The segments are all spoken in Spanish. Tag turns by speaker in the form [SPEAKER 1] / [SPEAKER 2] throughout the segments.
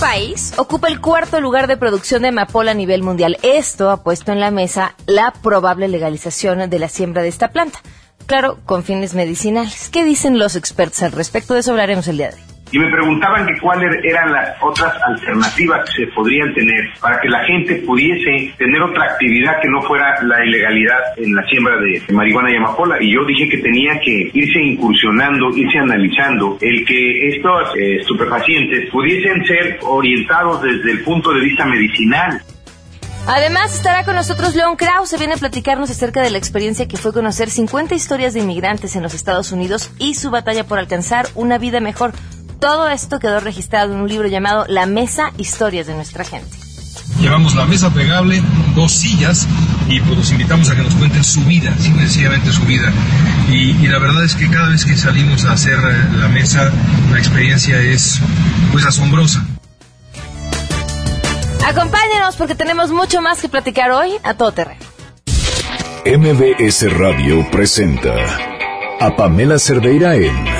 [SPEAKER 1] país ocupa el cuarto lugar de producción de amapola a nivel mundial. Esto ha puesto en la mesa la probable legalización de la siembra de esta planta. Claro, con fines medicinales. ¿Qué dicen los expertos al respecto? De eso hablaremos el día de hoy
[SPEAKER 2] y me preguntaban que cuáles eran las otras alternativas que se podrían tener para que la gente pudiese tener otra actividad que no fuera la ilegalidad en la siembra de, marihuana y amapola. Y yo dije que tenía que irse incursionando, irse analizando el que estos eh, estupefacientes pudiesen ser orientados desde el punto de vista medicinal.
[SPEAKER 1] Además estará con nosotros León Krause, viene a platicarnos acerca de la experiencia que fue conocer 50 historias de inmigrantes en los Estados Unidos y su batalla por alcanzar una vida mejor. Todo esto quedó registrado en un libro llamado La Mesa, Historias de nuestra gente.
[SPEAKER 3] Llevamos la mesa pegable, dos sillas y pues los invitamos a que nos cuenten su vida, sencillamente su vida. Y, la verdad es que cada vez que salimos a hacer eh, la mesa, la experiencia es pues asombrosa.
[SPEAKER 1] Acompáñenos porque tenemos mucho más que platicar hoy a todo terreno.
[SPEAKER 4] MBS Radio presenta a Pamela Cerdeira en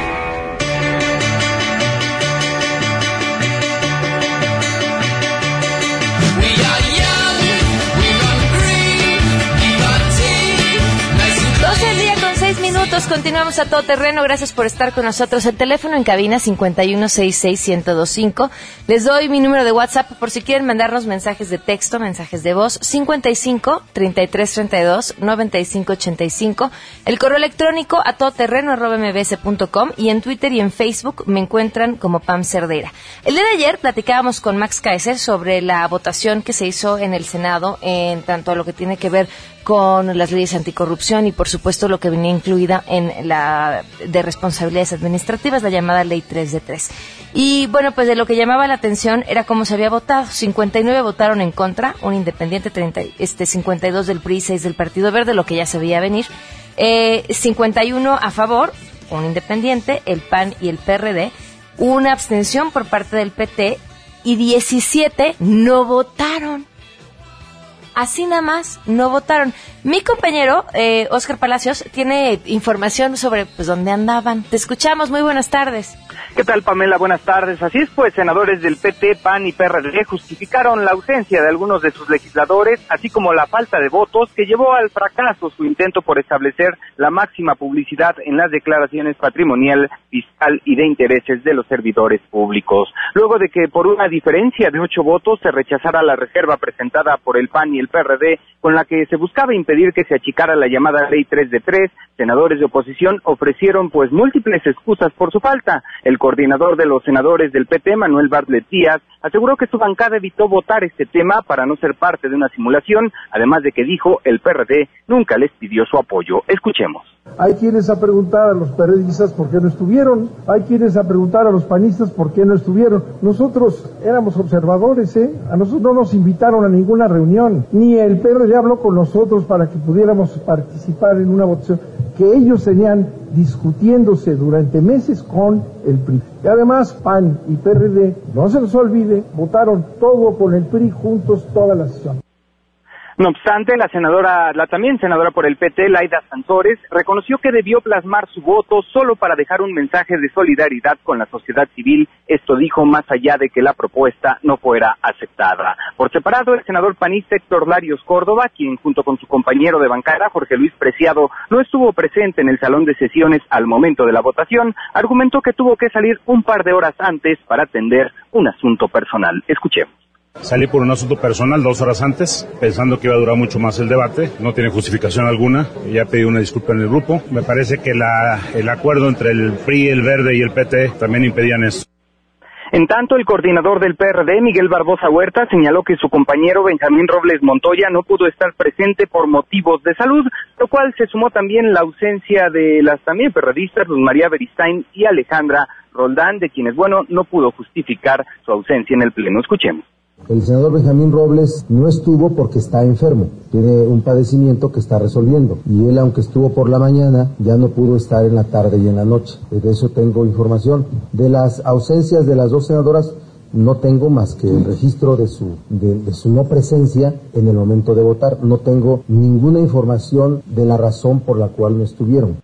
[SPEAKER 1] 6 minutos, continuamos a todo terreno. Gracias por estar con nosotros. El teléfono en cabina 5166125. Les doy mi número de WhatsApp por si quieren mandarnos mensajes de texto, mensajes de voz. 55 33 32 95 85. El correo electrónico a todoterreno mbs.com y en Twitter y en Facebook me encuentran como Pam Cerdera. El día de ayer platicábamos con Max Kaiser sobre la votación que se hizo en el Senado en tanto a lo que tiene que ver con las leyes anticorrupción y por supuesto lo que venía incluida en la de responsabilidades administrativas, la llamada ley 3 de 3. Y bueno, pues de lo que llamaba la atención era cómo se había votado. 59 votaron en contra, un independiente, 30, este, 52 del PRI, 6 del Partido Verde, lo que ya se veía venir. Eh, 51 a favor, un independiente, el PAN y el PRD. Una abstención por parte del PT y 17 no votaron así nada más no votaron. Mi compañero, eh, Oscar Palacios, tiene información sobre pues dónde andaban. Te escuchamos, muy buenas tardes.
[SPEAKER 5] ¿Qué tal, Pamela? Buenas tardes. Así es, pues, senadores del PT, PAN y PRD justificaron la ausencia de algunos de sus legisladores, así como la falta de votos que llevó al fracaso su intento por establecer la máxima publicidad en las declaraciones patrimonial, fiscal y de intereses de los servidores públicos. Luego de que por una diferencia de ocho votos se rechazara la reserva presentada por el PAN y el PRD, con la que se buscaba impedir que se achicara la llamada ley 3 de 3, senadores de oposición ofrecieron pues múltiples excusas por su falta. Coordinador de los senadores del PT, Manuel Bartlett Díaz, aseguró que su bancada evitó votar este tema para no ser parte de una simulación, además de que dijo el PRD nunca les pidió su apoyo. Escuchemos.
[SPEAKER 6] Hay quienes a preguntar a los periodistas por qué no estuvieron, hay quienes a preguntar a los panistas por qué no estuvieron. Nosotros éramos observadores, ¿eh? A nosotros no nos invitaron a ninguna reunión, ni el PRD habló con nosotros para que pudiéramos participar en una votación que ellos tenían discutiéndose durante meses con el PRI. Y además PAN y PRD, no se nos olvide, votaron todo con el PRI juntos toda la sesión.
[SPEAKER 5] No obstante, la senadora, la también senadora por el PT, Laida Santores, reconoció que debió plasmar su voto solo para dejar un mensaje de solidaridad con la sociedad civil. Esto dijo más allá de que la propuesta no fuera aceptada. Por separado, el senador panista Héctor Larios Córdoba, quien junto con su compañero de bancada, Jorge Luis Preciado, no estuvo presente en el salón de sesiones al momento de la votación, argumentó que tuvo que salir un par de horas antes para atender un asunto personal. Escuchemos.
[SPEAKER 7] Salí por un asunto personal dos horas antes, pensando que iba a durar mucho más el debate. No tiene justificación alguna. Ya pedí una disculpa en el grupo. Me parece que el acuerdo entre el PRI, el Verde y el PT también impedían eso.
[SPEAKER 5] En tanto, el coordinador del PRD, Miguel Barbosa Huerta, señaló que su compañero Benjamín Robles Montoya no pudo estar presente por motivos de salud, lo cual se sumó también la ausencia de las también perredistas Luz María Beristain y Alejandra Roldán, de quienes, bueno, no pudo justificar su ausencia en el Pleno. Escuchemos.
[SPEAKER 8] El senador Benjamín Robles no estuvo porque está enfermo, tiene un padecimiento que está resolviendo y él aunque estuvo por la mañana ya no pudo estar en la tarde y en la noche. De eso tengo información. De las ausencias de las dos senadoras no tengo más que el registro de su, de, su no presencia en el momento de votar. No tengo ninguna información de la razón por la cual no estuvieron.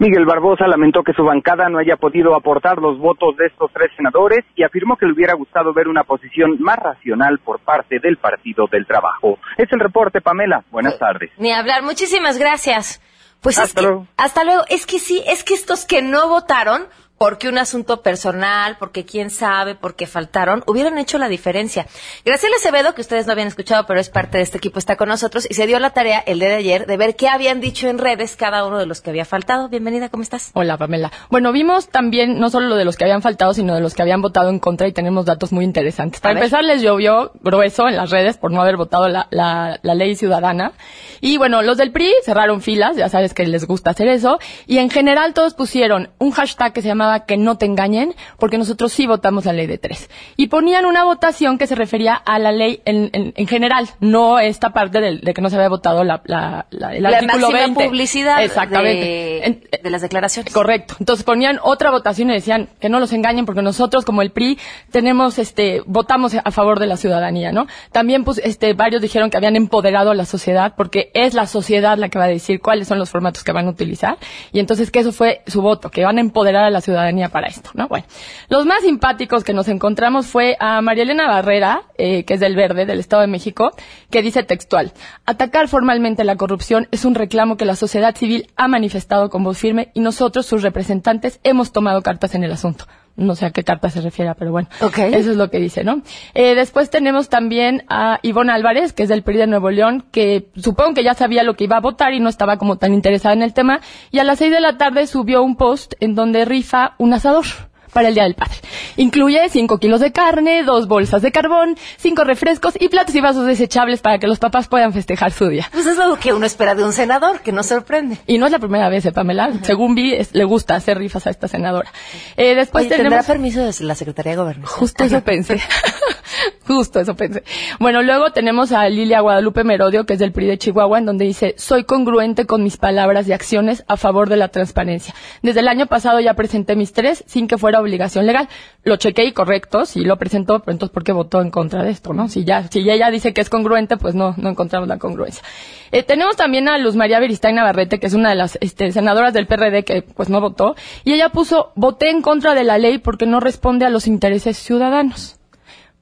[SPEAKER 5] Miguel Barbosa lamentó que su bancada no haya podido aportar los votos de estos tres senadores y afirmó que le hubiera gustado ver una posición más racional por parte del Partido del Trabajo. Es el reporte, Pamela. Buenas tardes.
[SPEAKER 1] Ni hablar. Muchísimas gracias. Pues
[SPEAKER 5] hasta
[SPEAKER 1] es
[SPEAKER 5] luego.
[SPEAKER 1] hasta luego. Es que sí, es que estos que no votaron porque un asunto personal, porque quién sabe, porque faltaron, hubieran hecho la diferencia. Graciela Acevedo, que ustedes no habían escuchado, pero es parte de este equipo, está con nosotros y se dio la tarea el día de ayer de ver qué habían dicho en redes cada uno de los que había faltado. Bienvenida, ¿cómo estás?
[SPEAKER 9] Hola, Pamela. Bueno, vimos también no solo lo de los que habían faltado, sino de los que habían votado en contra y tenemos datos muy interesantes. Para empezar, les llovió grueso en las redes por no haber votado la, la, la ley ciudadana. Y bueno, los del PRI cerraron filas, ya sabes que les gusta hacer eso. Y en general todos pusieron un hashtag que se llamaba que no te engañen, porque nosotros sí votamos la ley de tres. Y ponían una votación que se refería a la ley en, en, en general, no esta parte de, de, que no se había votado la, la, la el
[SPEAKER 1] la
[SPEAKER 9] artículo
[SPEAKER 1] máxima
[SPEAKER 9] 20.
[SPEAKER 1] publicidad
[SPEAKER 9] Exactamente.
[SPEAKER 1] De,
[SPEAKER 9] En-
[SPEAKER 1] de las declaraciones.
[SPEAKER 9] Correcto. Entonces ponían otra votación y decían que no los engañen porque nosotros como el PRI tenemos este votamos a favor de la ciudadanía, ¿no? También pues este varios dijeron que habían empoderado a la sociedad porque es la sociedad la que va a decir cuáles son los formatos que van a utilizar y entonces que eso fue su voto, que van a empoderar a la ciudadanía para esto, ¿no? Bueno, los más simpáticos que nos encontramos fue a María Elena Barrera, eh, que es del Verde, del Estado de México, que dice textual, atacar formalmente la corrupción es un reclamo que la sociedad civil ha manifestado con voz firme y nosotros, sus representantes, hemos tomado cartas en el asunto. No sé a qué carta se refiere, pero bueno.
[SPEAKER 1] Ok.
[SPEAKER 9] Eso es lo que dice, ¿no? Eh, después tenemos también a Ivonne Álvarez, que es del PRI de Nuevo León, que supongo que ya sabía lo que iba a votar y no estaba como tan interesada en el tema. Y a las seis de la tarde subió un post en donde rifa un asador para el Día del Padre. Incluye 5 kilos de carne, dos bolsas de carbón, cinco refrescos y platos y vasos desechables para que los papás puedan festejar su día.
[SPEAKER 1] Pues es lo que uno espera de un senador, que no sorprende.
[SPEAKER 9] Y no es la primera vez, ¿eh, Pamela. Según vi, es- le gusta hacer rifas a esta senadora. Eh, después
[SPEAKER 1] Oye, ¿tendrá
[SPEAKER 9] tenemos...
[SPEAKER 1] permiso de la Secretaría de Gobernación?
[SPEAKER 9] Justo eso pensé. Justo eso pensé. Bueno, luego tenemos a Lilia Guadalupe Merodio, que es del PRI de Chihuahua, en donde dice, soy congruente con mis palabras y acciones a favor de la transparencia. Desde el año pasado ya presenté mis tres sin que fuera obligación legal. Lo chequé y correcto, sí lo presentó, pero entonces ¿por qué votó en contra de esto, no? Si ya, si ella dice que es congruente, pues no, no encontramos la congruencia. Eh, tenemos también a Luz María Beristain Navarrete, que es una de las este, senadoras del PRD que pues no votó, y ella puso, voté en contra de la ley porque no responde a los intereses ciudadanos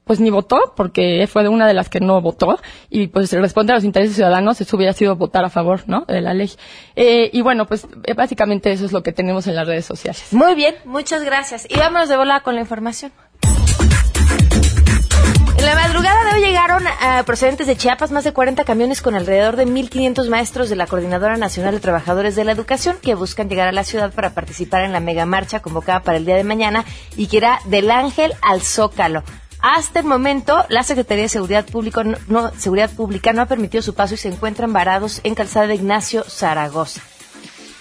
[SPEAKER 9] pues ni votó, porque fue de una de las que no votó, y pues responde a los intereses ciudadanos, eso hubiera sido votar a favor, ¿no? De la ley. Eh, y bueno, pues eh, básicamente eso es lo que tenemos en las redes sociales.
[SPEAKER 1] Muy bien, muchas gracias. Y vámonos de volada con la información. En la madrugada de hoy llegaron a procedentes de Chiapas más de 40 camiones con alrededor de 1.500 maestros de la Coordinadora Nacional de Trabajadores de la Educación que buscan llegar a la ciudad para participar en la mega marcha convocada para el día de mañana y que irá del Ángel al Zócalo. Hasta el momento, la Secretaría de Seguridad, Público no, no- Seguridad Pública no ha permitido su paso y se encuentran varados en calzada de Ignacio Zaragoza.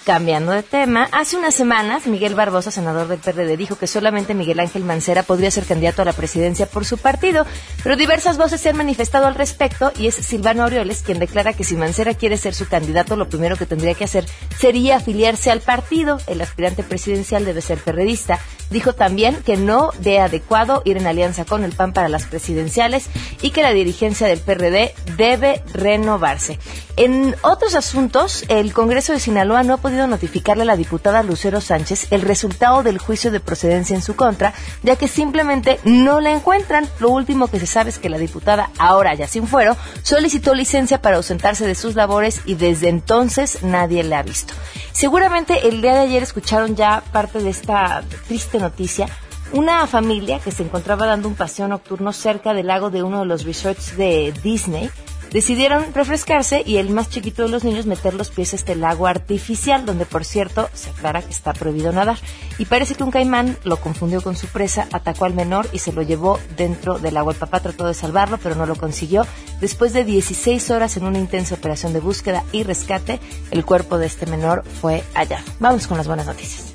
[SPEAKER 1] Cambiando de tema, hace unas semanas Miguel Barbosa, senador del PRD, dijo que solamente Miguel Ángel Mancera podría ser candidato a la presidencia por su partido, pero diversas voces se han manifestado al respecto y es Silvano Aureoles quien declara que si Mancera quiere ser su candidato, lo primero que tendría que hacer sería afiliarse al partido. El aspirante presidencial debe ser perredista. Dijo también que no ve adecuado ir en alianza con el PAN para las presidenciales y que la dirigencia del PRD debe renovarse. En otros asuntos, el Congreso de Sinaloa no ha podido notificarle a la diputada Lucero Sánchez el resultado del juicio de procedencia en su contra, ya que simplemente no la encuentran. Lo último que se sabe es que la diputada, ahora ya sin fuero, solicitó licencia para ausentarse de sus labores y desde entonces nadie la ha visto. Seguramente el día de ayer escucharon ya parte de esta triste noticia. Una familia que se encontraba dando un paseo nocturno cerca del lago de uno de los resorts de Disney decidieron refrescarse y el más chiquito de los niños meter los pies a este lago artificial, donde por cierto se aclara que está prohibido nadar. Y parece que un caimán lo confundió con su presa, atacó al menor y se lo llevó dentro del agua. El papá trató de salvarlo, pero no lo consiguió. Después de 16 horas en una intensa operación de búsqueda y rescate, el cuerpo de este menor fue hallado. Vamos con las buenas noticias.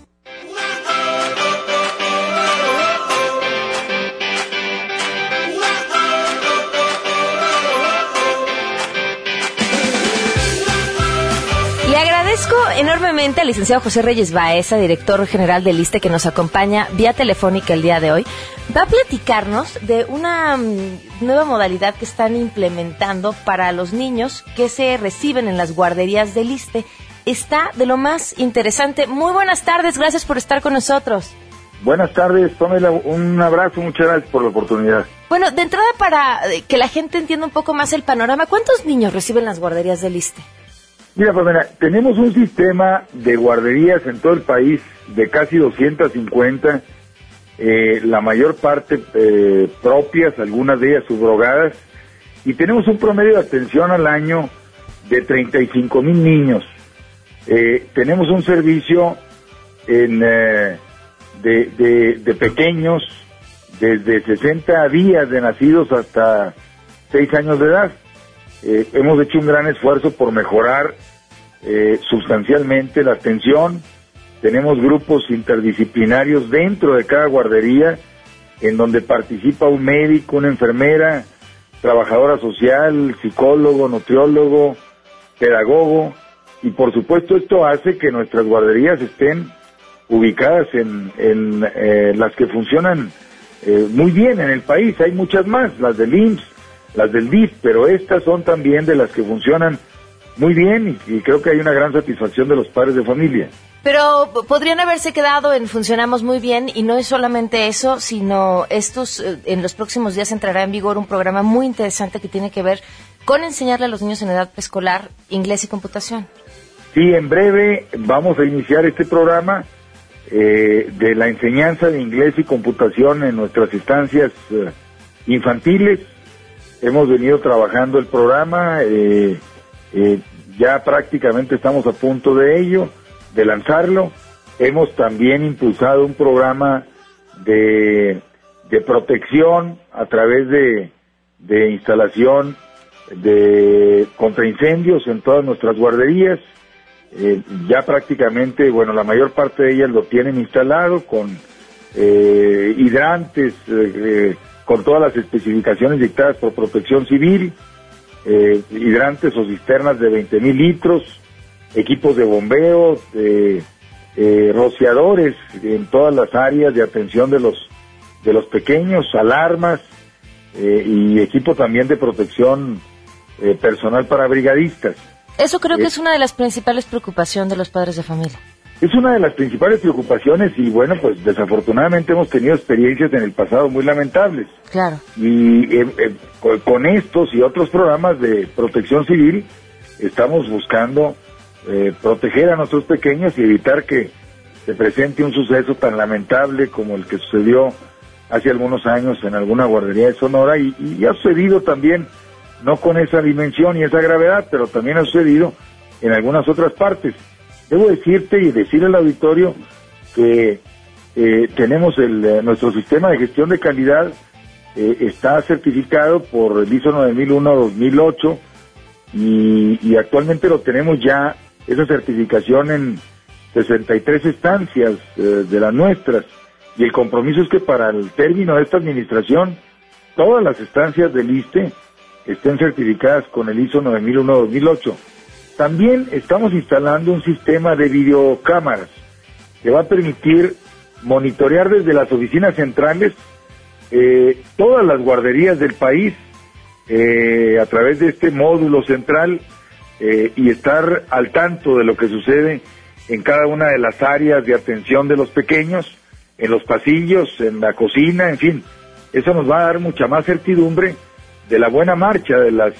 [SPEAKER 1] Agradezco enormemente al licenciado José Reyes Baeza, director general del ISTE, que nos acompaña vía telefónica el día de hoy. Va a platicarnos de una mm, nueva modalidad que están implementando para los niños que se reciben en las guarderías del ISTE. está de lo más interesante. Muy buenas tardes, gracias por estar con nosotros.
[SPEAKER 10] Buenas tardes, Pamela, un abrazo, muchas gracias por la oportunidad.
[SPEAKER 1] Bueno, de entrada para eh, que la gente entienda un poco más el panorama, ¿cuántos niños reciben las guarderías del ISTE?
[SPEAKER 10] Mira, Pamela, tenemos un sistema de guarderías en todo el país de casi 250, eh, la mayor parte eh, propias, algunas de ellas subrogadas, y tenemos un promedio de atención al año de 35 mil niños. Eh, tenemos un servicio en, eh, de, de, pequeños desde 60 días de nacidos hasta 6 años de edad. Eh, hemos hecho un gran esfuerzo por mejorar sustancialmente la atención. Tenemos grupos interdisciplinarios dentro de cada guardería en donde participa un médico, una enfermera, trabajadora social, psicólogo, nutriólogo, pedagogo, y por supuesto esto hace que nuestras guarderías estén ubicadas en, en eh, las que funcionan eh, muy bien en el país. Hay muchas más, las del IMSS, las del DIF, pero estas son también de las que funcionan muy bien y, y creo que hay una gran satisfacción de los padres de familia.
[SPEAKER 1] Pero podrían haberse quedado en funcionamos muy bien y no es solamente eso, sino estos eh, en los próximos días entrará en vigor un programa muy interesante que tiene que ver con enseñarle a los niños en edad preescolar inglés y computación.
[SPEAKER 10] Sí, en breve vamos a iniciar este programa eh, de la enseñanza de inglés y computación en nuestras instancias eh, infantiles. Hemos venido trabajando el programa, ya prácticamente estamos a punto de ello de lanzarlo. Hemos también impulsado un programa de, de protección a través de, de instalación de contra incendios en todas nuestras guarderías. Eh, ya prácticamente, bueno, la mayor parte de ellas lo tienen instalado con eh, hidrantes, eh, con todas las especificaciones dictadas por Protección Civil, hidrantes o cisternas de 20 mil litros, equipos de bombeo, de, eh, rociadores en todas las áreas de atención de los de los pequeños, alarmas eh, y equipo también de protección eh, personal para brigadistas.
[SPEAKER 1] Eso creo que es una de las principales preocupaciones de los padres de familia.
[SPEAKER 10] Es una de las principales preocupaciones y bueno, pues desafortunadamente hemos tenido experiencias en el pasado muy lamentables.
[SPEAKER 1] Claro.
[SPEAKER 10] Y con estos y otros programas de protección civil estamos buscando eh, proteger a nuestros pequeños y evitar que se presente un suceso tan lamentable como el que sucedió hace algunos años en alguna guardería de Sonora y, ha sucedido también, no con esa dimensión y esa gravedad, pero también ha sucedido en algunas otras partes. Debo decirte y decir al auditorio que eh, tenemos el, eh, nuestro sistema de gestión de calidad está certificado por el ISO 9001-2008 y, y actualmente lo tenemos ya esa certificación en 63 estancias eh, de las nuestras. Y el compromiso es que para el término de esta administración, todas las estancias del ISTE estén certificadas con el ISO 9001-2008. También estamos instalando un sistema de videocámaras que va a permitir monitorear desde las oficinas centrales eh, todas las guarderías del país eh, a través de este módulo central eh, y estar al tanto de lo que sucede en cada una de las áreas de atención de los pequeños, en los pasillos, en la cocina, en fin. Eso nos va a dar mucha más certidumbre de la buena marcha de las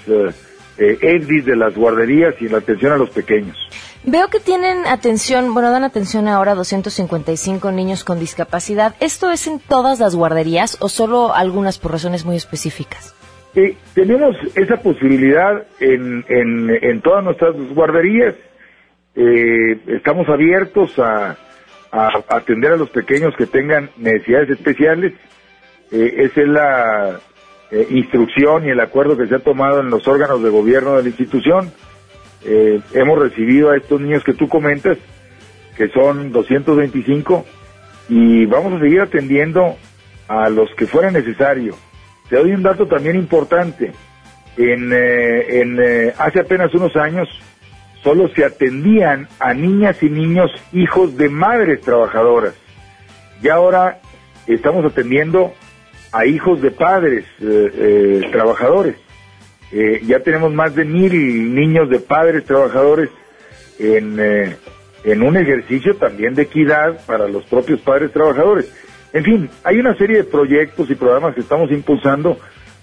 [SPEAKER 10] eh, eh de las guarderías y la atención a los pequeños.
[SPEAKER 1] Veo que tienen atención, bueno, dan atención ahora a 255 niños con discapacidad. ¿Esto es en todas las guarderías o solo algunas por razones muy específicas?
[SPEAKER 10] Eh, tenemos esa posibilidad en, en, todas nuestras guarderías. Eh, estamos abiertos a, atender a los pequeños que tengan necesidades especiales. Eh, esa es la eh, instrucción y el acuerdo que se ha tomado en los órganos de gobierno de la institución. hemos recibido a estos niños que tú comentas, que son 225, y vamos a seguir atendiendo a los que fuera necesario. Te doy un dato también importante. En, eh, en eh, hace apenas unos años solo se atendían a niñas y niños hijos de madres trabajadoras. Y ahora estamos atendiendo a hijos de padres eh, trabajadores. ya tenemos más de mil niños de padres trabajadores en, eh, en un ejercicio también de equidad para los propios padres trabajadores. En fin, hay una serie de proyectos y programas que estamos impulsando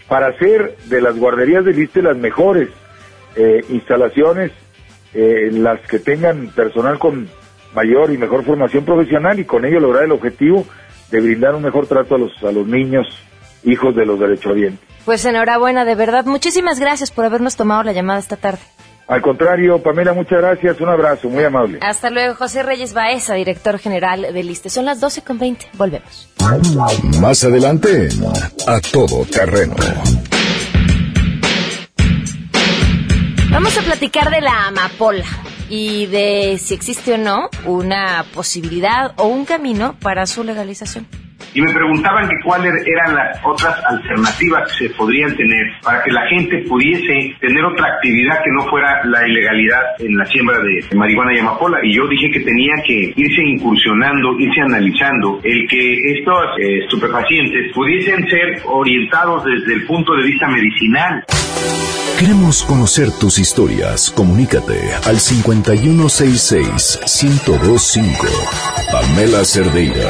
[SPEAKER 10] para hacer de las guarderías del ISTE las mejores eh, instalaciones, eh, las que tengan personal con mayor y mejor formación profesional y con ello lograr el objetivo de brindar un mejor trato a los, a los niños, hijos de los derechohabientes.
[SPEAKER 1] Pues enhorabuena, de verdad. Muchísimas gracias por habernos tomado la llamada esta tarde.
[SPEAKER 10] Al contrario, Pamela, muchas gracias. Un abrazo, muy amable.
[SPEAKER 1] Hasta luego, José Reyes Baeza, director general del ISTE. Son las 12.20. Volvemos.
[SPEAKER 4] Más adelante, a todo terreno.
[SPEAKER 1] Vamos a platicar de la amapola y de si existe o no una posibilidad o un camino para su legalización
[SPEAKER 2] y me preguntaban que cuáles eran las otras alternativas que se podrían tener para que la gente pudiese tener otra actividad que no fuera la ilegalidad en la siembra de marihuana y amapola. Y yo dije que tenía que irse incursionando, irse analizando el que estos eh, estupefacientes pudiesen ser orientados desde el punto de vista medicinal.
[SPEAKER 4] Queremos conocer tus historias. Comunícate al 5166-1025. Pamela Cerdeira.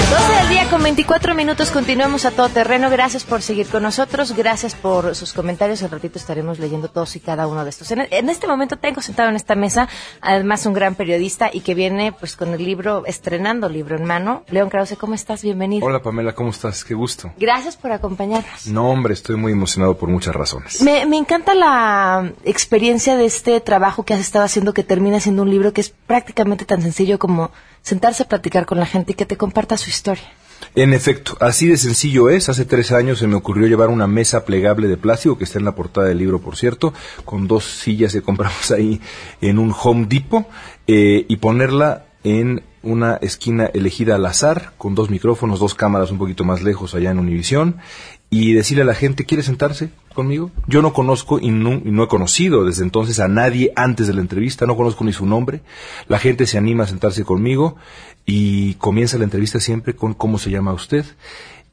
[SPEAKER 1] 24 minutos continuamos a todo terreno. Gracias por seguir con nosotros. Gracias por sus comentarios. Al ratito estaremos leyendo todos y cada uno de estos. En, este momento tengo sentado en esta mesa, además, un gran periodista y que viene pues con el libro, estrenando libro en mano. León Krause, ¿cómo estás? Bienvenido.
[SPEAKER 11] Hola Pamela, ¿cómo estás? Qué gusto.
[SPEAKER 1] Gracias por acompañarnos.
[SPEAKER 11] No, hombre, estoy muy emocionado por muchas razones.
[SPEAKER 1] Me, me encanta la experiencia de este trabajo que has estado haciendo que termina siendo un libro que es prácticamente tan sencillo como sentarse a platicar con la gente y que te comparta su historia.
[SPEAKER 11] En efecto, así de sencillo es. Hace tres años se me ocurrió llevar una mesa plegable de plástico, que está en la portada del libro, por cierto, con dos sillas que compramos ahí en un Home Depot, eh, y ponerla en una esquina elegida al azar, con dos micrófonos, dos cámaras un poquito más lejos allá en Univisión, y decirle a la gente, ¿quiere sentarse conmigo? Yo no conozco y no, y no, he conocido desde entonces a nadie antes de la entrevista, no conozco ni su nombre. La gente se anima a sentarse conmigo y comienza la entrevista siempre con cómo se llama usted.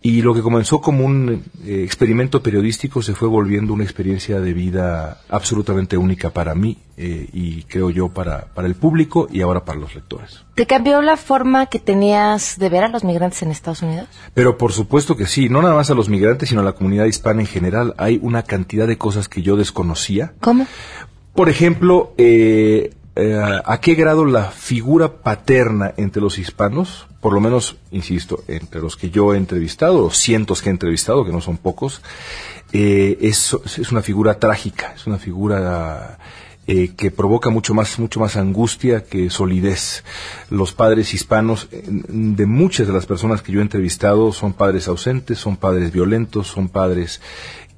[SPEAKER 11] Y lo que comenzó como un eh, experimento periodístico se fue volviendo una experiencia de vida absolutamente única para mí eh, y creo yo para, para el público y ahora para los lectores.
[SPEAKER 1] ¿Te cambió la forma que tenías de ver a los migrantes en Estados Unidos?
[SPEAKER 11] Pero por supuesto que sí, no nada más a los migrantes, sino a la comunidad hispana en general. Hay una cantidad de cosas que yo desconocía.
[SPEAKER 1] ¿Cómo?
[SPEAKER 11] Por ejemplo, eh, eh, a qué grado la figura paterna entre los hispanos, por lo menos, insisto, entre los que yo he entrevistado, los cientos que he entrevistado, que no son pocos, eh, es, una figura trágica, es una figura eh, que provoca mucho más, mucho más angustia que solidez. Los padres hispanos de muchas de las personas que yo he entrevistado son padres ausentes, son padres violentos, son padres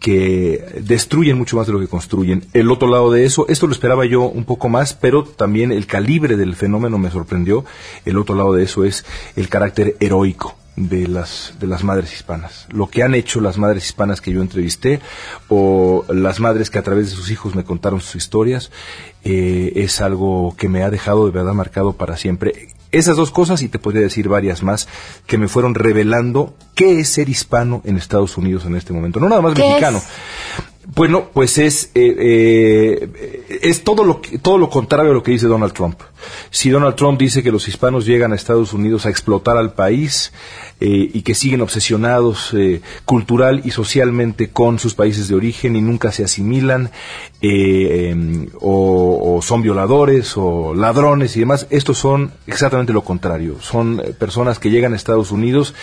[SPEAKER 11] que destruyen mucho más de lo que construyen. El otro lado de eso, esto lo esperaba yo un poco más, pero también el calibre del fenómeno me sorprendió. El otro lado de eso es el carácter heroico de las de las madres hispanas. Lo que han hecho las madres hispanas que yo entrevisté o las madres que a través de sus hijos me contaron sus historias eh, es algo que me ha dejado de verdad marcado para siempre. Esas dos cosas, y te podría decir varias más, que me fueron revelando qué es ser hispano en Estados Unidos en este momento. No nada más mexicano. Bueno, pues es, eh, eh, es todo, lo, todo lo contrario a lo que dice Donald Trump. Si Donald Trump dice que los hispanos llegan a Estados Unidos a explotar al país eh, y que siguen obsesionados cultural y socialmente con sus países de origen y nunca se asimilan, em, o, o, son violadores o ladrones y demás, estos son exactamente lo contrario. Son personas que llegan a Estados Unidos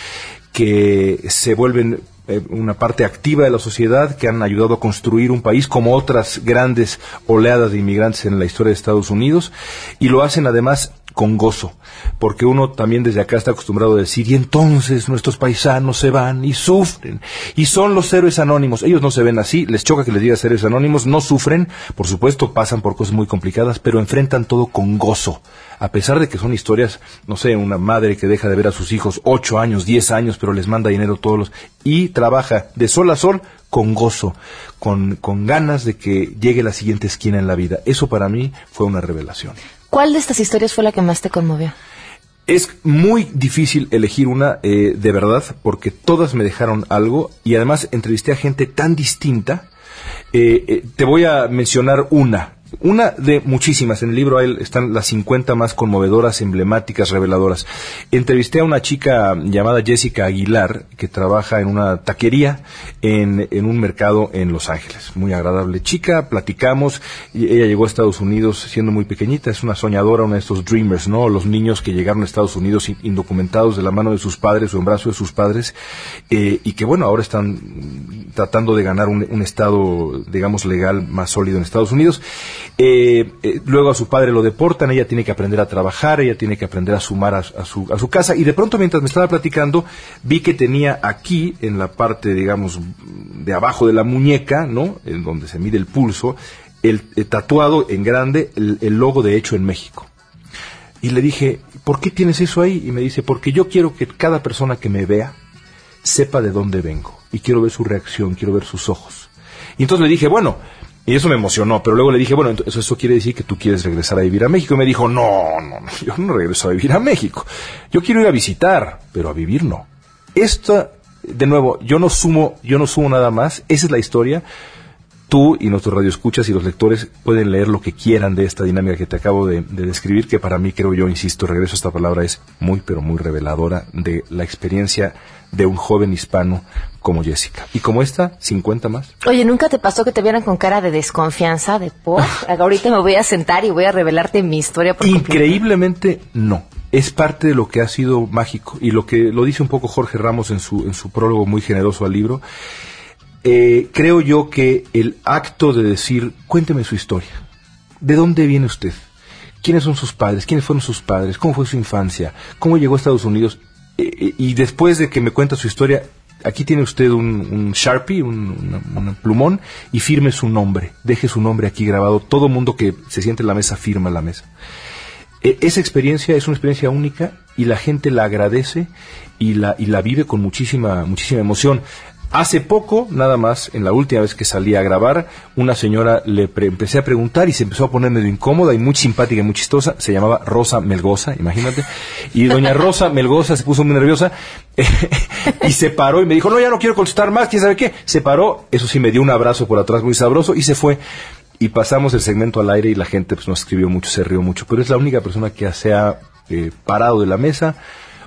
[SPEAKER 11] que se vuelven eh, una parte activa de la sociedad que han ayudado a construir un país como otras grandes oleadas de inmigrantes en la historia de Estados Unidos y lo hacen además con gozo, porque uno también desde acá está acostumbrado a decir, y entonces nuestros paisanos se van y sufren, y son los héroes anónimos. Ellos no se ven así, les choca que les digas héroes anónimos, no sufren, por supuesto pasan por cosas muy complicadas, pero enfrentan todo con gozo. A pesar de que son historias, no sé, una madre que deja de ver a sus hijos ocho años, diez años, pero les manda dinero todos los, y trabaja de sol a sol con gozo, con, con ganas de que llegue la siguiente esquina en la vida. Eso para mí fue una revelación.
[SPEAKER 1] ¿Cuál de estas historias fue la que más te conmovió?
[SPEAKER 11] Es muy difícil elegir una eh, de verdad porque todas me dejaron algo y además entrevisté a gente tan distinta. Eh, eh, te voy a mencionar una una de muchísimas. En el libro están las 50 más conmovedoras, emblemáticas, reveladoras. Entrevisté a una chica llamada Jessica Aguilar, que trabaja en una taquería en, en un mercado en Los Ángeles. Muy agradable chica, platicamos. Ella llegó a Estados Unidos siendo muy pequeñita. Es una soñadora, una de estos dreamers, ¿no? Los niños que llegaron a Estados Unidos indocumentados de la mano de sus padres o en brazo de sus padres. Eh, y que, bueno, ahora están tratando de ganar un, un estado, digamos, legal más sólido en Estados Unidos. Eh, eh, luego a su padre lo deportan, ella tiene que aprender a trabajar, ella tiene que aprender a sumar a, su, a su casa. Y de pronto, mientras me estaba platicando, vi que tenía aquí, en la parte, digamos, de abajo de la muñeca, ¿no? En donde se mide el pulso, el, tatuado en grande el, el logo de Hecho en México. Y le dije, ¿por qué tienes eso ahí? Y me dice, porque yo quiero que cada persona que me vea sepa de dónde vengo. Y quiero ver su reacción, quiero ver sus ojos. Y entonces le dije, bueno, y eso me emocionó, pero luego le dije, bueno, entonces eso quiere decir que tú quieres regresar a vivir a México. Y me dijo, no, no, no, yo no regreso a vivir a México. Yo quiero ir a visitar, pero a vivir no. Esto, de nuevo, yo no sumo, yo no sumo nada más. Esa es la historia. Tú y nuestros radioescuchas y los lectores pueden leer lo que quieran de esta dinámica que te acabo de, de describir, que para mí, creo yo, insisto, regreso a esta palabra, es muy, pero muy reveladora de la experiencia de un joven hispano como Jessica. Y como esta, 50 más.
[SPEAKER 1] Oye, ¿nunca te pasó que te vieran con cara de desconfianza, de por? Ahorita me voy a sentar y voy a revelarte mi historia. Por
[SPEAKER 11] Increíblemente no. Es parte de lo que ha sido mágico y lo que lo dice un poco Jorge Ramos en su, en su prólogo muy generoso al libro. Eh, creo yo que el acto de decir, cuénteme su historia. ¿De dónde viene usted? ¿Quiénes son sus padres? ¿Quiénes fueron sus padres? ¿Cómo fue su infancia? ¿Cómo llegó a Estados Unidos? Eh, eh, y después de que me cuenta su historia, aquí tiene usted un, Sharpie, un, plumón, y firme su nombre. Deje su nombre aquí grabado. Todo mundo que se siente en la mesa firma la mesa. E, esa experiencia es una experiencia única y la gente la agradece y la, y la vive con muchísima, muchísima emoción. Hace poco, nada más, en la última vez que salí a grabar, una señora le empecé a preguntar y se empezó a poner medio incómoda y muy simpática y muy chistosa. Se llamaba Rosa Melgoza, imagínate. Y doña Rosa Melgoza se puso muy nerviosa y se paró y me dijo, no, ya no quiero contestar más, ¿quién sabe qué? Se paró, eso sí, me dio un abrazo por atrás muy sabroso y se fue. Y pasamos el segmento al aire y la gente pues nos escribió mucho, se rió mucho. Pero es la única persona que se ha eh, parado de la mesa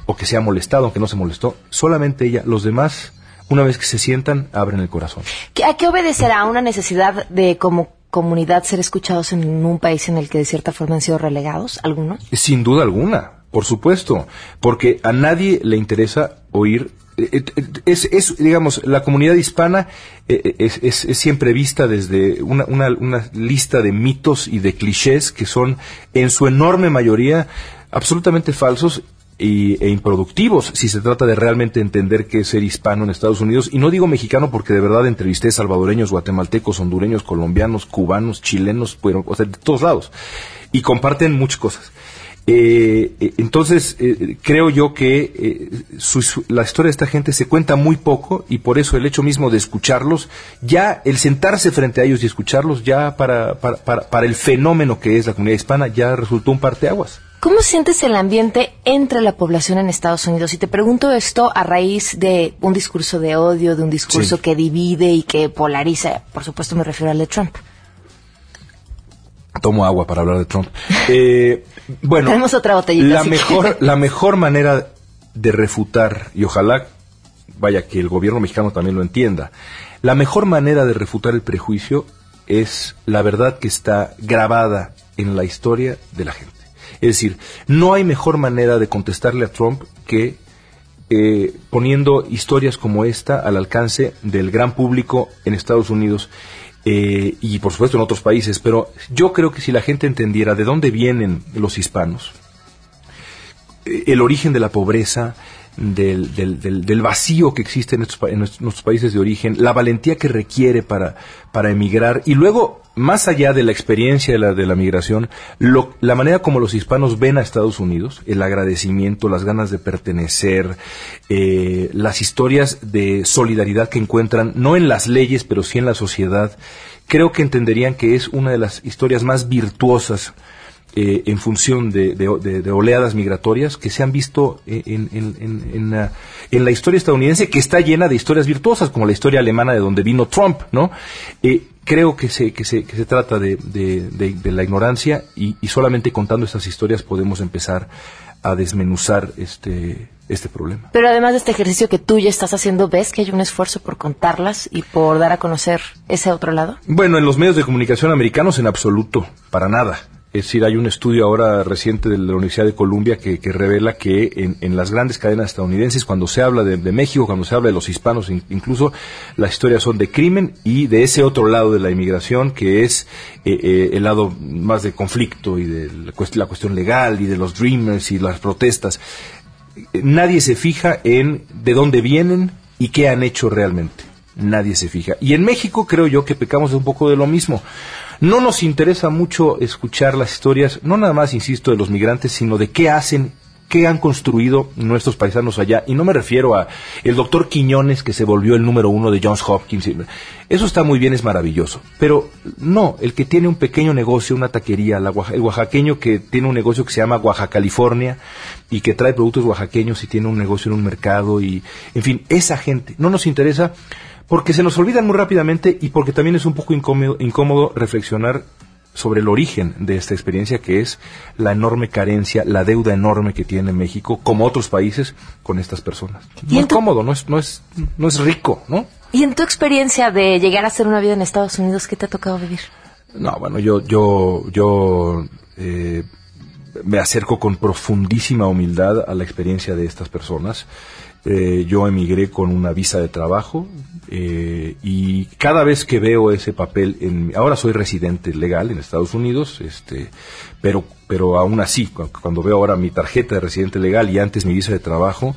[SPEAKER 11] o que se ha molestado, aunque no se molestó. Solamente ella. Los demás una vez que se sientan, abren el corazón.
[SPEAKER 1] ¿A qué obedecerá una necesidad de como comunidad ser escuchados en un país en el que de cierta forma han sido relegados algunos?
[SPEAKER 11] Sin duda alguna, por supuesto, porque a nadie le interesa oír eh, eh, es, digamos, la comunidad hispana eh, es, siempre vista desde una, una, lista de mitos y de clichés que son, en su enorme mayoría, absolutamente falsos e improductivos si se trata de realmente entender qué es ser hispano en Estados Unidos. Y no digo mexicano porque de verdad entrevisté salvadoreños, guatemaltecos, hondureños, colombianos, cubanos, chilenos, o sea, de todos lados. Y comparten muchas cosas. Eh, eh, entonces, eh, creo yo que la historia de esta gente se cuenta muy poco y por eso el hecho mismo de escucharlos, ya el sentarse frente a ellos y escucharlos, ya para, para, para, para el fenómeno que es la comunidad hispana, ya resultó un parteaguas.
[SPEAKER 1] ¿Cómo sientes el ambiente entre la población en Estados Unidos? Y te pregunto esto a raíz de un discurso de odio, de un discurso que divide y que polariza. Por supuesto me refiero al de Trump.
[SPEAKER 11] Tomo agua para hablar de Trump. Eh, bueno,
[SPEAKER 1] tenemos otra botellita.
[SPEAKER 11] La mejor, la mejor manera de refutar y ojalá vaya que el gobierno mexicano también lo entienda. La mejor manera de refutar el prejuicio es la verdad que está grabada en la historia de la gente. Es decir, no hay mejor manera de contestarle a Trump que eh, poniendo historias como esta al alcance del gran público en Estados Unidos eh, y por supuesto en otros países. Pero yo creo que si la gente entendiera de dónde vienen los hispanos, el origen de la pobreza, del, del, del, vacío que existe en, estos, en nuestros, países de origen, la valentía que requiere para, para emigrar y luego, más allá de la experiencia de la, de la migración, lo, la manera como los hispanos ven a Estados Unidos, el agradecimiento, las ganas de pertenecer, eh, las historias de solidaridad que encuentran, no en las leyes, pero sí en la sociedad, creo que entenderían que es una de las historias más virtuosas eh, en función de, oleadas migratorias que se han visto en, en, la historia estadounidense, que está llena de historias virtuosas, como la historia alemana de donde vino Trump, ¿no? Eh, creo que se, que se, que se trata de, la ignorancia y, solamente contando estas historias podemos empezar a desmenuzar este, este problema.
[SPEAKER 1] Pero además de este ejercicio que tú ya estás haciendo, ¿ves que hay un esfuerzo por contarlas y por dar a conocer ese otro lado?
[SPEAKER 11] Bueno, en los medios de comunicación americanos en absoluto, para nada. Es decir, hay un estudio ahora reciente de la Universidad de Columbia que, revela que en, las grandes cadenas estadounidenses, cuando se habla de, México, cuando se habla de los hispanos, incluso las historias son de crimen y de ese otro lado de la inmigración, que es eh, eh, el lado más de conflicto y de la, la cuestión legal y de los dreamers y las protestas. Nadie se fija en de dónde vienen y qué han hecho realmente. Nadie se fija. Y en México creo yo que pecamos un poco de lo mismo. No nos interesa mucho escuchar las historias, no nada más, insisto, de los migrantes, sino de qué hacen qué han construido nuestros paisanos allá. Y no me refiero a el doctor Quiñones que se volvió el número uno de Johns Hopkins. Eso está muy bien, es maravilloso. Pero no, el que tiene un pequeño negocio, una taquería, el oaxaqueño que tiene un negocio que se llama Oaxaca, California, y que trae productos oaxaqueños y tiene un negocio en un mercado y, en fin, esa gente. No nos interesa porque se nos olvidan muy rápidamente y porque también es un poco incómodo, reflexionar sobre el origen de esta experiencia que es la enorme carencia, la deuda enorme que tiene México, como otros países, con estas personas. No es cómodo, no es, no es, no es rico, ¿no?
[SPEAKER 1] ¿Y en tu experiencia de llegar a hacer una vida en Estados Unidos, qué te ha tocado vivir?
[SPEAKER 11] No, bueno, yo, yo, yo eh, me acerco con profundísima humildad a la experiencia de estas personas. Eh, yo emigré con una visa de trabajo eh, y cada vez que veo ese papel, en, ahora soy residente legal en Estados Unidos, este, pero, pero aún así, cuando veo ahora mi tarjeta de residente legal y antes mi visa de trabajo,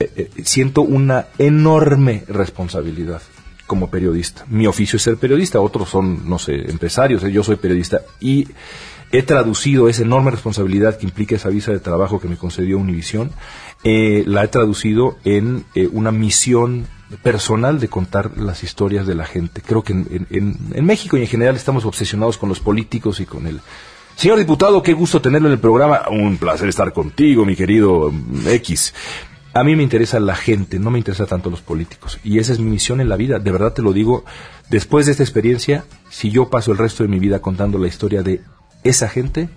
[SPEAKER 11] eh, siento una enorme responsabilidad como periodista. Mi oficio es ser periodista, otros son, no sé, empresarios, yo soy periodista y he traducido esa enorme responsabilidad que implica esa visa de trabajo que me concedió Univisión eh, la he traducido en eh, una misión personal de contar las historias de la gente. Creo que en, México y en general estamos obsesionados con los políticos y con el... Señor diputado, qué gusto tenerlo en el programa. Un placer estar contigo, mi querido mm, X. A mí me interesa la gente, no me interesa tanto los políticos. Y esa es mi misión en la vida. De verdad te lo digo, después de esta experiencia, si yo paso el resto de mi vida contando la historia de esa gente,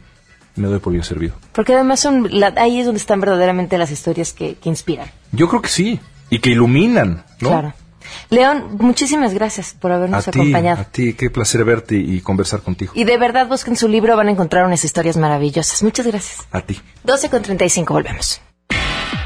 [SPEAKER 11] me doy por bien servido.
[SPEAKER 1] Porque además son, ahí es donde están verdaderamente las historias que, inspiran.
[SPEAKER 11] Yo creo que sí, y que iluminan, ¿no? Claro.
[SPEAKER 1] León, muchísimas gracias por habernos acompañado.
[SPEAKER 11] A ti, qué placer verte y conversar contigo.
[SPEAKER 1] Y de verdad, busquen su libro, van a encontrar unas historias maravillosas. Muchas gracias.
[SPEAKER 11] A ti.
[SPEAKER 1] 12 con 35, volvemos.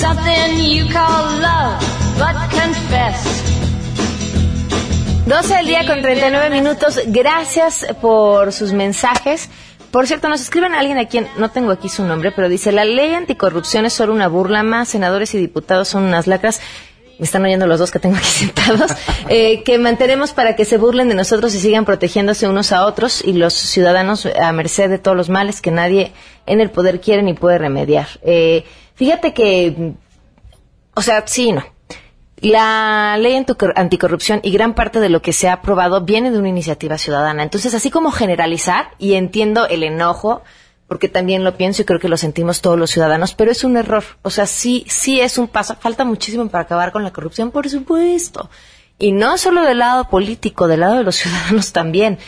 [SPEAKER 4] Something
[SPEAKER 1] you call love, but confess. 12 del día con 39 minutos. Gracias por sus mensajes. Por cierto, nos escriben a alguien a quien no tengo aquí su nombre, pero dice, la ley anticorrupción es solo una burla más, senadores y diputados son unas lacras. Me están oyendo los dos que tengo aquí sentados, eh, que mantenemos para que se burlen de nosotros y sigan protegiéndose unos a otros y los ciudadanos a merced de todos los males que nadie en el poder quiere ni puede remediar. Eh, fíjate que, o sea, sí, no. La ley anticorrupción y gran parte de lo que se ha aprobado viene de una iniciativa ciudadana. Entonces, así como generalizar, y entiendo el enojo, porque también lo pienso y creo que lo sentimos todos los ciudadanos, pero es un error. O sea, sí, sí es un paso. Falta muchísimo para acabar con la corrupción, por supuesto. Y no solo del lado político, del lado de los ciudadanos también.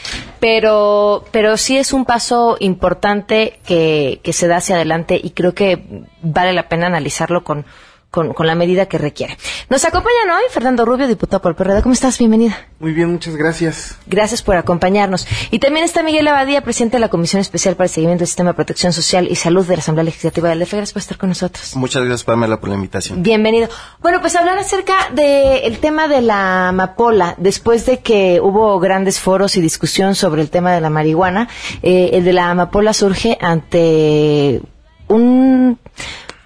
[SPEAKER 1] Pero, pero sí es un paso importante que, que se da hacia adelante y creo que vale la pena analizarlo con, con, con, la medida que requiere. Nos acompañan hoy Fernando Rubio, diputado por el PRD. ¿Cómo estás? Bienvenida.
[SPEAKER 12] Muy bien, muchas gracias.
[SPEAKER 1] Gracias por acompañarnos. Y también está Miguel Abadía, presidente de la Comisión Especial para el Seguimiento del Sistema de Protección Social y Salud de la Asamblea Legislativa del DF. Gracias por estar con nosotros.
[SPEAKER 12] Muchas gracias, Pamela, por la invitación.
[SPEAKER 1] Bienvenido. Bueno, pues hablar acerca del tema de la amapola. Después de que hubo grandes foros y discusión sobre el tema de la marihuana, eh, el de la amapola surge ante un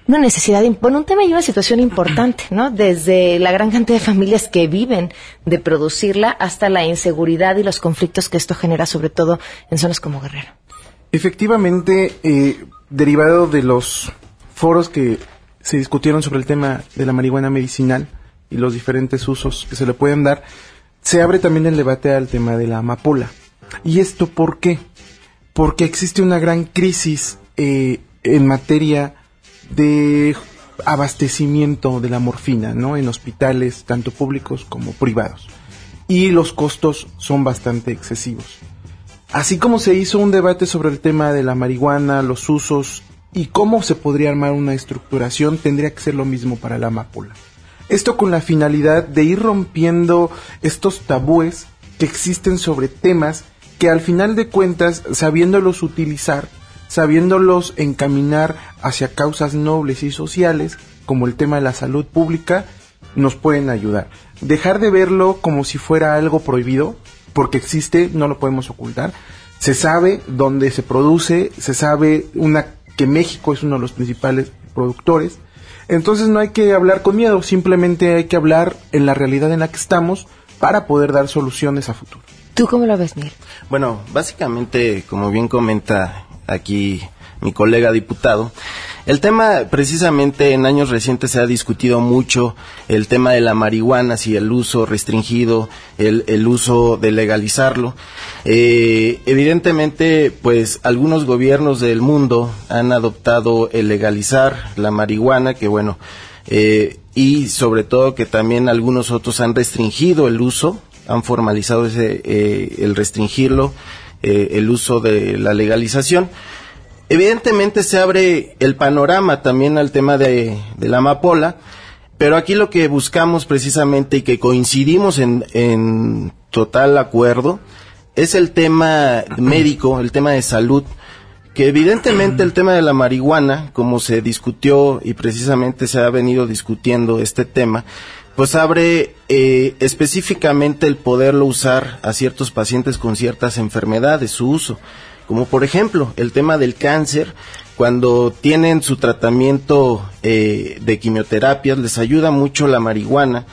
[SPEAKER 1] una necesidad, bueno, un tema y una situación importante, ¿no? Desde la gran cantidad de familias que viven de producirla hasta la inseguridad y los conflictos que esto genera, sobre todo en zonas como Guerrero.
[SPEAKER 12] Efectivamente, eh, derivado de los foros que se discutieron sobre el tema de la marihuana medicinal y los diferentes usos que se le pueden dar, se abre también el debate al tema de la amapola. ¿Y esto por qué? Porque existe una gran crisis eh, en materia de abastecimiento de la morfina, ¿no? En hospitales tanto públicos como privados. Y los costos son bastante excesivos. Así como se hizo un debate sobre el tema de la marihuana, los usos y cómo se podría armar una estructuración, tendría que ser lo mismo para la amapola. Esto con la finalidad de ir rompiendo estos tabúes que existen sobre temas que al final de cuentas, sabiéndolos utilizar, sabiéndolos encaminar hacia causas nobles y sociales, como el tema de la salud pública, nos pueden ayudar. Dejar de verlo como si fuera algo prohibido, porque existe, no lo podemos ocultar. Se sabe dónde se produce, se sabe una, que México es uno de los principales productores. Entonces no hay que hablar con miedo, simplemente hay que hablar en la realidad en la que estamos para poder dar soluciones a futuro.
[SPEAKER 1] ¿Tú cómo lo ves, Miguel?
[SPEAKER 13] Bueno, básicamente, como bien comenta aquí mi colega diputado. El tema, precisamente en años recientes se ha discutido mucho el tema de la marihuana, si el uso restringido, el, el uso de legalizarlo. Eh, evidentemente, pues algunos gobiernos del mundo han adoptado el legalizar la marihuana, que bueno, eh, y sobre todo que también algunos otros han restringido el uso, han formalizado ese, eh, el restringirlo eh, el uso de la legalización. Evidentemente se abre el panorama también al tema de, la amapola, pero aquí lo que buscamos precisamente y que coincidimos en, en total acuerdo es el tema médico, el tema de salud, que evidentemente el tema de la marihuana, como se discutió y precisamente se ha venido discutiendo este tema, pues abre eh, específicamente el poderlo usar a ciertos pacientes con ciertas enfermedades, su uso, como por ejemplo el tema del cáncer, cuando tienen su tratamiento eh, de quimioterapias, les ayuda mucho la marihuana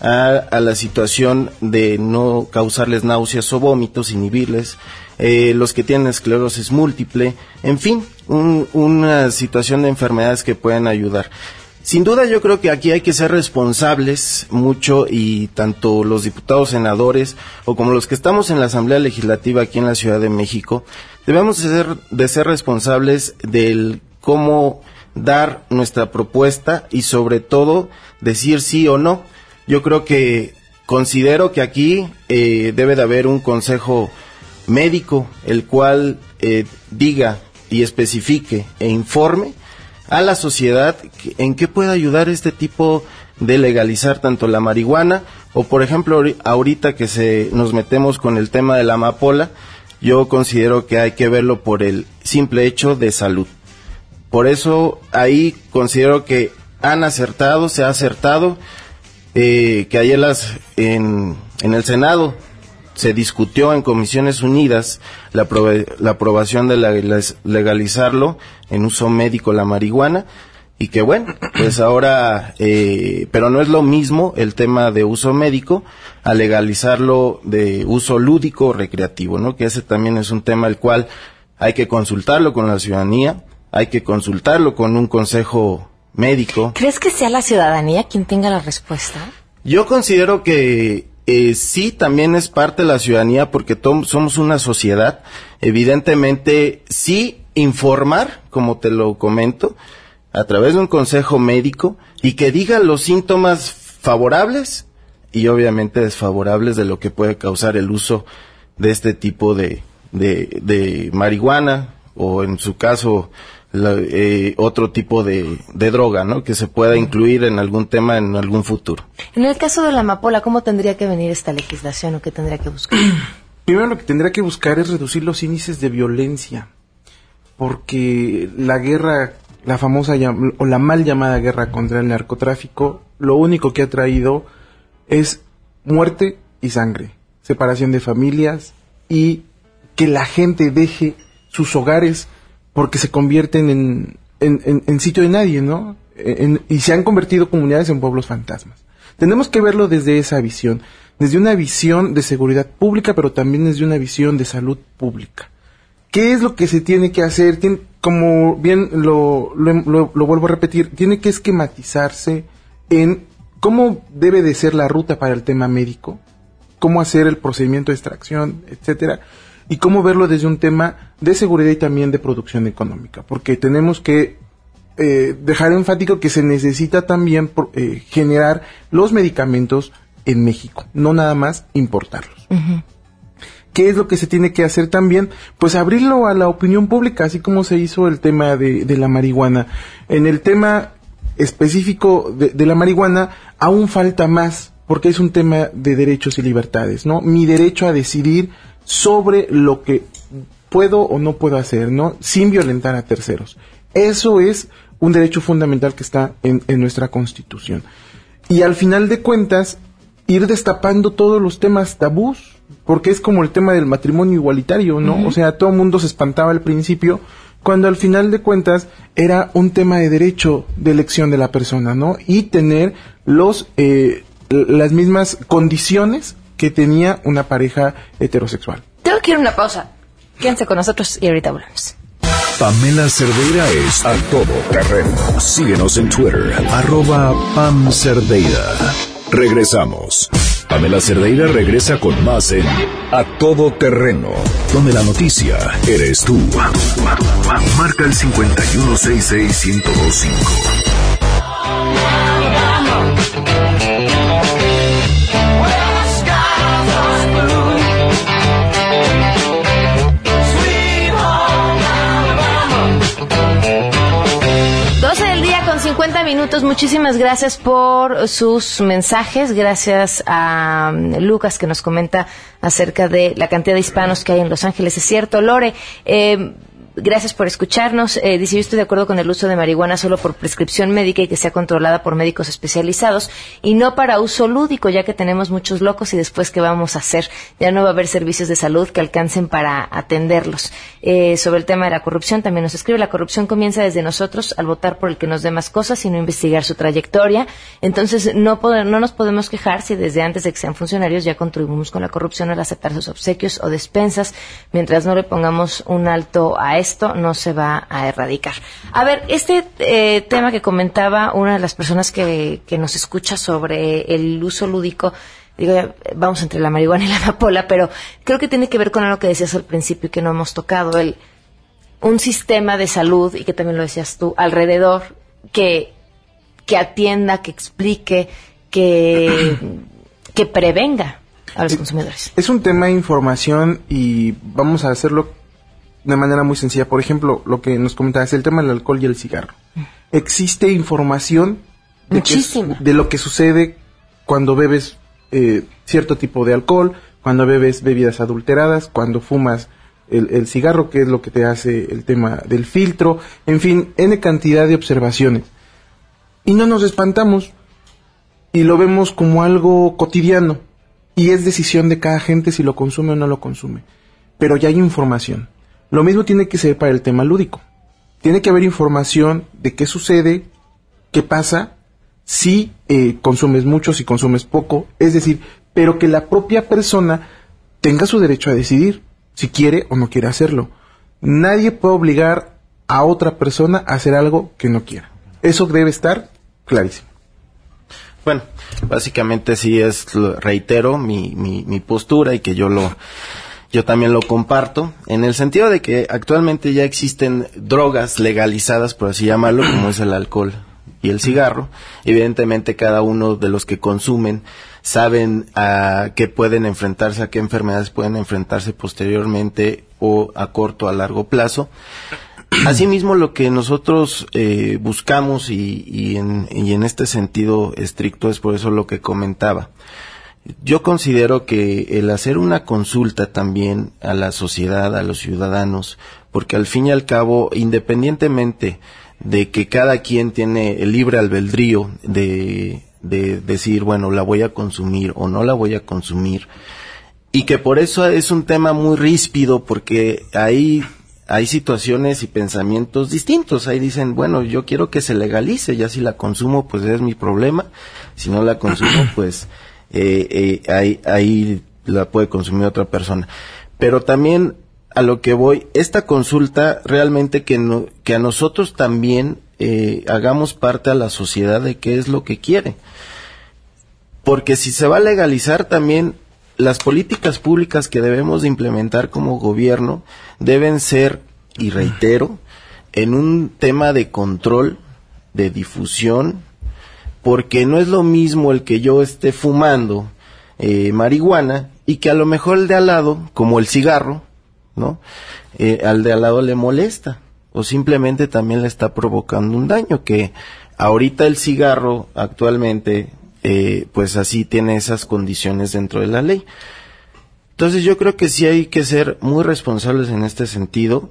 [SPEAKER 13] a, la situación de no causarles náuseas o vómitos, inhibirles, eh, los que tienen esclerosis múltiple, en fin, una situación de enfermedades que pueden ayudar. Sin duda yo creo que aquí hay que ser responsables mucho y tanto los diputados senadores o como los que estamos en la Asamblea Legislativa aquí en la Ciudad de México, debemos de ser, de ser responsables del cómo dar nuestra propuesta y sobre todo decir sí o no. Yo creo que considero que aquí eh, debe de haber un consejo médico el cual eh, diga y especifique e informe a la sociedad en qué puede ayudar este tipo de legalizar tanto la marihuana o por ejemplo ahorita que se nos metemos con el tema de la amapola yo considero que hay que verlo por el simple hecho de salud. Por eso ahí considero que han acertado se ha acertado eh, que ayer en, en el senado se discutió en comisiones unidas la, la aprobación de legalizarlo en uso médico la marihuana y que bueno, pues ahora, eh, pero no es lo mismo el tema de uso médico a legalizarlo de uso lúdico o recreativo, ¿no? Que ese también es un tema el cual hay que consultarlo con la ciudadanía, hay que consultarlo con un consejo médico.
[SPEAKER 1] ¿Crees que sea la ciudadanía quien tenga la respuesta?
[SPEAKER 13] Yo considero que eh, sí también es parte de la ciudadanía porque somos una sociedad. Evidentemente, sí informar, como te lo comento, a través de un consejo médico y que diga los síntomas favorables y obviamente desfavorables de lo que puede causar el uso de este tipo de, de, de marihuana o en su caso la, eh, otro tipo de, de droga, ¿no? Que se pueda incluir en algún tema en algún futuro.
[SPEAKER 1] En el caso de la amapola, ¿cómo tendría que venir esta legislación o qué tendría que buscar?
[SPEAKER 12] Primero lo que tendría que buscar es reducir los índices de violencia, porque la guerra, la famosa o la mal llamada guerra contra el narcotráfico, lo único que ha traído es muerte y sangre, separación de familias y que la gente deje sus hogares porque se convierten en, en, sitio de nadie, ¿no? En- y se han convertido comunidades en pueblos fantasmas. Tenemos que verlo desde esa visión, desde una visión de seguridad pública, pero también desde una visión de salud pública. ¿Qué es lo que se tiene que hacer? Tien- como bien lo, lo, lo- lo vuelvo a repetir, tiene que esquematizarse en cómo debe de ser la ruta para el tema médico, cómo hacer el procedimiento de extracción, etcétera, y cómo verlo desde un tema de seguridad y también de producción económica, porque tenemos que eh, dejar enfático que se necesita también por- eh, generar los medicamentos en México, no nada más importarlos. ¿Qué es lo que se tiene que hacer también? Pues abrirlo a la opinión pública, así como se hizo el tema de, de la marihuana. En el tema específico de, de la marihuana, aún falta más, porque es un tema de derechos y libertades, ¿no? Mi derecho a decidir sobre lo que puedo o no puedo hacer, ¿no? Sin violentar a terceros. Eso es un derecho fundamental que está en, en nuestra Constitución. Y al final de cuentas, ir destapando todos los temas tabús, porque es como el tema del matrimonio igualitario, ¿no? O sea, todo el mundo se espantaba al principio, cuando al final de cuentas era un tema de derecho de elección de la persona, ¿no? Y tener los eh, las mismas condiciones que tenía una pareja heterosexual.
[SPEAKER 1] Tengo que ir a una pausa. Quédense con nosotros y ahorita volvemos.
[SPEAKER 4] Pamela Cerdeira es a todo terreno. Síguenos en Twitter, arroba Pam Cerdeira. Regresamos. Pamela Cerdeira regresa con más en A Todo Terreno, donde la noticia eres tú. Marca el 5166125.
[SPEAKER 1] 50 minutos. Muchísimas gracias por sus mensajes. Gracias a mm, Lucas que nos comenta acerca de la cantidad de hispanos que hay en Los Ángeles. Es cierto, Lore. eh, Gracias por escucharnos. Eh, dice, yo estoy de acuerdo con el uso de marihuana solo por prescripción médica y que sea controlada por médicos especializados y no para uso lúdico, ya que tenemos muchos locos y después, ¿qué vamos a hacer? Ya no va a haber servicios de salud que alcancen para atenderlos. Eh, sobre el tema de la corrupción, también nos escribe, la corrupción comienza desde nosotros al votar por el que nos dé más cosas y no investigar su trayectoria. Entonces, no, pode- no nos podemos quejar si desde antes de que sean funcionarios ya contribuimos con la corrupción al aceptar sus obsequios o despensas. Mientras no le pongamos un alto a esto, no se va a erradicar. A ver, este eh, tema que comentaba una de las personas que, que nos escucha sobre el uso lúdico, digo, vamos entre la marihuana y la amapola, pero creo que tiene que ver con algo que decías al principio y que no hemos tocado, el un sistema de salud, y que también lo decías tú, alrededor, que, que atienda, que explique, que, que prevenga a los consumidores.
[SPEAKER 12] Es un tema de información y vamos a hacerlo de manera muy sencilla. Por ejemplo, lo que nos comentabas, el tema del alcohol y el cigarro. Existe información de, es- de lo que sucede cuando bebes eh, cierto tipo de alcohol, cuando bebes bebidas adulteradas, cuando fumas el, el cigarro, que es lo que te hace el tema del filtro, en fin, N cantidad de observaciones. Y no nos espantamos y lo vemos como algo cotidiano y es decisión de cada gente si lo consume o no lo consume. Pero ya hay información. Lo mismo tiene que ser para el tema lúdico. Tiene que haber información de qué sucede, qué pasa, si eh, consumes mucho, si consumes poco, es decir, pero que la propia persona tenga su derecho a decidir si quiere o no quiere hacerlo. Nadie puede obligar a otra persona a hacer algo que no quiera. Eso debe estar clarísimo.
[SPEAKER 13] Bueno, básicamente sí es, reitero mi, mi postura y que yo lo, yo también lo comparto, en el sentido de que actualmente ya existen drogas legalizadas, por así llamarlo, como es el alcohol y el cigarro. Evidentemente cada uno de los que consumen saben a qué pueden enfrentarse, a qué enfermedades pueden enfrentarse posteriormente o a corto o a largo plazo. Asimismo, lo que nosotros eh, buscamos y, en este sentido estricto es por eso lo que comentaba. Yo considero que el hacer una consulta también a la sociedad, a los ciudadanos, porque al fin y al cabo, independientemente de que cada quien tiene el libre albedrío de, de decir, bueno, la voy a consumir o no la voy a consumir, y que por eso es un tema muy ríspido, porque ahí hay situaciones y pensamientos distintos. Ahí dicen, bueno, yo quiero que se legalice, ya si la consumo, pues es mi problema. Si no la consumo, pues eh, eh, ahí, ahí la puede consumir otra persona. Pero también a lo que voy, esta consulta realmente que, no, que a nosotros también eh, hagamos parte a la sociedad de qué es lo que quiere. Porque si se va a legalizar también las políticas públicas que debemos de implementar como gobierno deben ser, y reitero, en un tema de control, de difusión, porque no es lo mismo el que yo esté fumando eh, marihuana y que a lo mejor el de al lado, como el cigarro, ¿no? Eh, al de al lado le molesta o simplemente también le está provocando un daño que ahorita el cigarro actualmente eh, pues así tiene esas condiciones dentro de la ley. Entonces yo creo que sí hay que ser muy responsables en este sentido.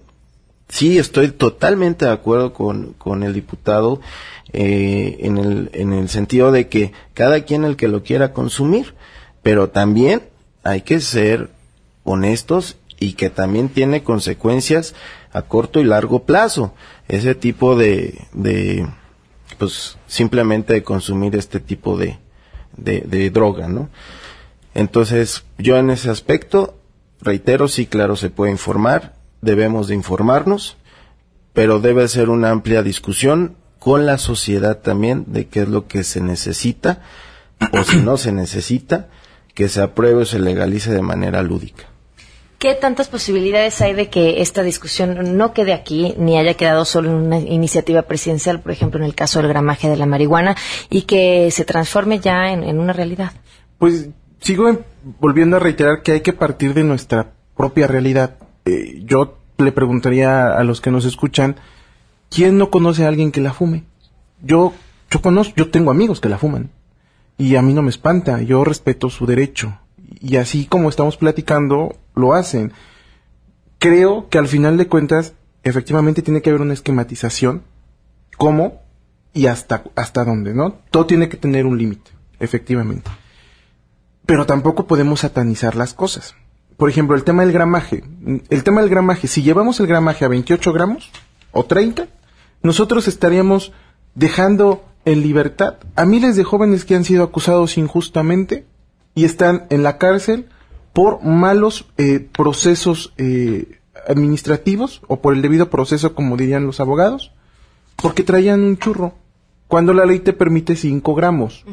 [SPEAKER 13] Sí, estoy totalmente de acuerdo con, con el diputado eh, en, el, en el sentido de que cada quien el que lo quiera consumir, pero también hay que ser honestos y que también tiene consecuencias a corto y largo plazo. Ese tipo de, de pues simplemente de consumir este tipo de, de, de droga, ¿no? Entonces, yo en ese aspecto, reitero, sí, claro, se puede informar, debemos de informarnos, pero debe ser una amplia discusión con la sociedad también de qué es lo que se necesita o si no se necesita, que se apruebe o se legalice de manera lúdica.
[SPEAKER 1] ¿Qué tantas posibilidades hay de que esta discusión no quede aquí, ni haya quedado solo en una iniciativa presidencial, por ejemplo, en el caso del gramaje de la marihuana, y que se transforme ya en, una realidad?
[SPEAKER 12] Pues sigo volviendo a reiterar que hay que partir de nuestra propia realidad. Eh, yo le preguntaría a los que nos escuchan, ¿quién no conoce a alguien que la fume? Yo, yo conozco, yo tengo amigos que la fuman. Y a mí no me espanta, yo respeto su derecho y así como estamos platicando, lo hacen. Creo que al final de cuentas, efectivamente tiene que haber una esquematización, cómo y hasta, hasta dónde, ¿no? Todo tiene que tener un límite, efectivamente. Pero tampoco podemos satanizar las cosas. Por ejemplo, el tema del gramaje. El tema del gramaje, si llevamos el gramaje a 28 gramos o 30, nosotros estaríamos dejando en libertad a miles de jóvenes que han sido acusados injustamente y están en la cárcel por malos eh, procesos eh, administrativos o por el debido proceso, como dirían los abogados, porque traían un churro, cuando la ley te permite 5 gramos.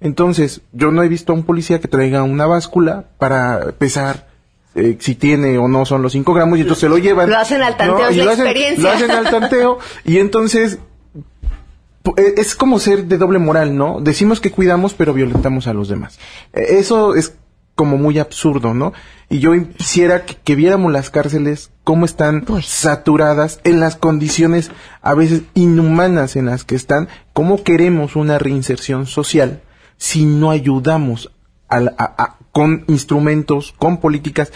[SPEAKER 12] Entonces, yo no he visto a un policía que traiga una báscula para pesar eh, si tiene o no son los 5 gramos y entonces se lo llevan.
[SPEAKER 1] Lo hacen al tanteo, es la experiencia.
[SPEAKER 12] Lo hacen al tanteo y entonces e, es como ser de doble moral, ¿no? Decimos que cuidamos, pero violentamos a los demás. E, eso es como muy absurdo, ¿no? Y yo quisiera que, viéramos las cárceles cómo están saturadas en las condiciones a veces inhumanas en las que están, cómo queremos una reinserción social si no ayudamos con instrumentos, con políticas,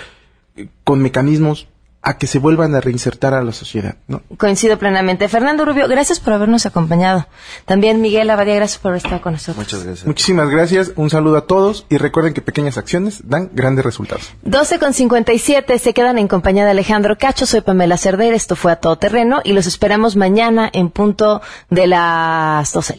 [SPEAKER 12] eh, con mecanismos a que se vuelvan a reinsertar a la sociedad. ¿no?
[SPEAKER 1] Coincido plenamente. Fernando Rubio, gracias por habernos acompañado. También Miguel Abadía, gracias por haber estado con nosotros.
[SPEAKER 13] Muchas gracias.
[SPEAKER 12] Muchísimas gracias. Un saludo a todos y recuerden que pequeñas acciones dan grandes resultados.
[SPEAKER 1] 12 con 57 se quedan en compañía de Alejandro Cacho. Soy Pamela Cerder. Esto fue a todo terreno y los esperamos mañana en punto de las 12.